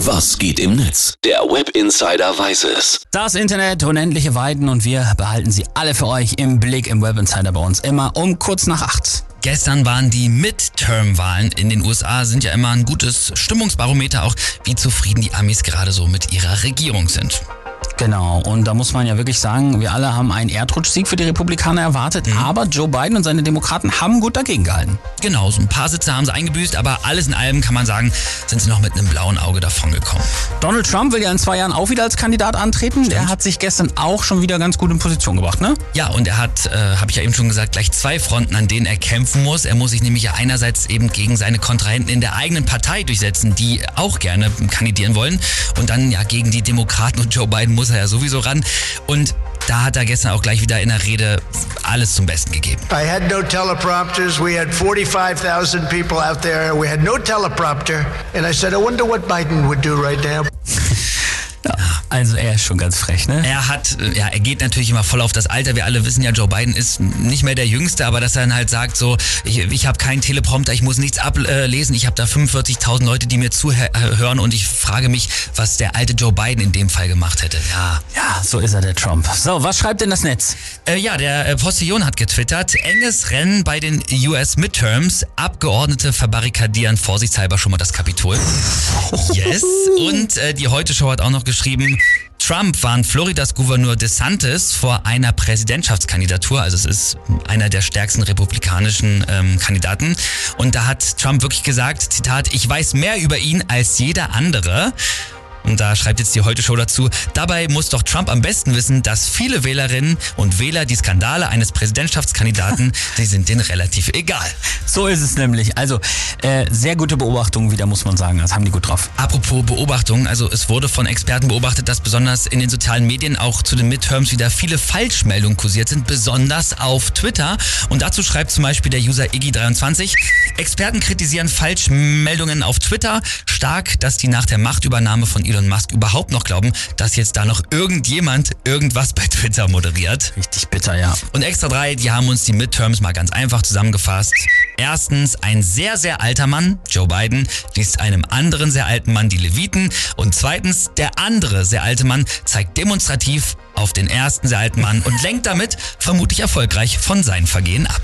Was geht im Netz? Der Web Insider weiß es. Das Internet, unendliche Weiden und wir behalten sie alle für euch im Blick im Web Insider bei uns immer um kurz nach acht. Gestern waren die Midterm-Wahlen in den USA, sind ja immer ein gutes Stimmungsbarometer auch, wie zufrieden die Amis gerade so mit ihrer Regierung sind. Genau, und da muss man ja wirklich sagen, wir alle haben einen Erdrutschsieg für die Republikaner erwartet, mhm. aber Joe Biden und seine Demokraten haben gut dagegen gehalten. Genau, so ein paar Sitze haben sie eingebüßt, aber alles in allem kann man sagen, sind sie noch mit einem blauen Auge davongekommen. Donald Trump will ja in zwei Jahren auch wieder als Kandidat antreten. Stimmt. Er hat sich gestern auch schon wieder ganz gut in Position gebracht, ne? Ja, und er hat, äh, habe ich ja eben schon gesagt, gleich zwei Fronten, an denen er kämpfen muss. Er muss sich nämlich ja einerseits eben gegen seine Kontrahenten in der eigenen Partei durchsetzen, die auch gerne kandidieren wollen. Und dann ja gegen die Demokraten und Joe Biden muss er ja sowieso ran. Und da hat er gestern auch gleich wieder in der Rede alles zum Besten gegeben. I had no teleprompters. We had 45,000 people out there. We had no teleprompter. And I said, I wonder what Biden would do right now. Also er ist schon ganz frech, ne? Er hat, äh, ja, er geht natürlich immer voll auf das Alter. Wir alle wissen ja, Joe Biden ist nicht mehr der Jüngste, aber dass er dann halt sagt, so, ich, ich habe keinen Teleprompter, ich muss nichts ablesen, ich habe da 45.000 Leute, die mir zuhören und ich frage mich, was der alte Joe Biden in dem Fall gemacht hätte. Ja, ja, so ist er der Trump. So, was schreibt denn das Netz? Äh, ja, der äh, Postillon hat getwittert, enges Rennen bei den US Midterms, Abgeordnete verbarrikadieren vorsichtshalber schon mal das Kapitol. Yes. Und äh, die Heute Show hat auch noch geschrieben, Trump warnt Floridas Gouverneur DeSantis vor einer Präsidentschaftskandidatur. Also es ist einer der stärksten republikanischen ähm, Kandidaten. Und da hat Trump wirklich gesagt, Zitat, ich weiß mehr über ihn als jeder andere. Und da schreibt jetzt die Heute Show dazu, dabei muss doch Trump am besten wissen, dass viele Wählerinnen und Wähler die Skandale eines Präsidentschaftskandidaten, die sind denen relativ egal. So ist es nämlich. Also äh, sehr gute Beobachtungen wieder, muss man sagen. Das haben die gut drauf. Apropos Beobachtungen, also es wurde von Experten beobachtet, dass besonders in den sozialen Medien auch zu den Midterms wieder viele Falschmeldungen kursiert sind, besonders auf Twitter. Und dazu schreibt zum Beispiel der User Iggy23, Experten kritisieren Falschmeldungen auf Twitter stark, dass die nach der Machtübernahme von Elon Elon Musk überhaupt noch glauben, dass jetzt da noch irgendjemand irgendwas bei Twitter moderiert. Richtig bitter, ja. Und Extra 3, die haben uns die Midterms mal ganz einfach zusammengefasst. Erstens, ein sehr, sehr alter Mann, Joe Biden, liest einem anderen sehr alten Mann die Leviten. Und zweitens, der andere sehr alte Mann zeigt demonstrativ auf den ersten sehr alten Mann und lenkt damit vermutlich erfolgreich von seinen Vergehen ab.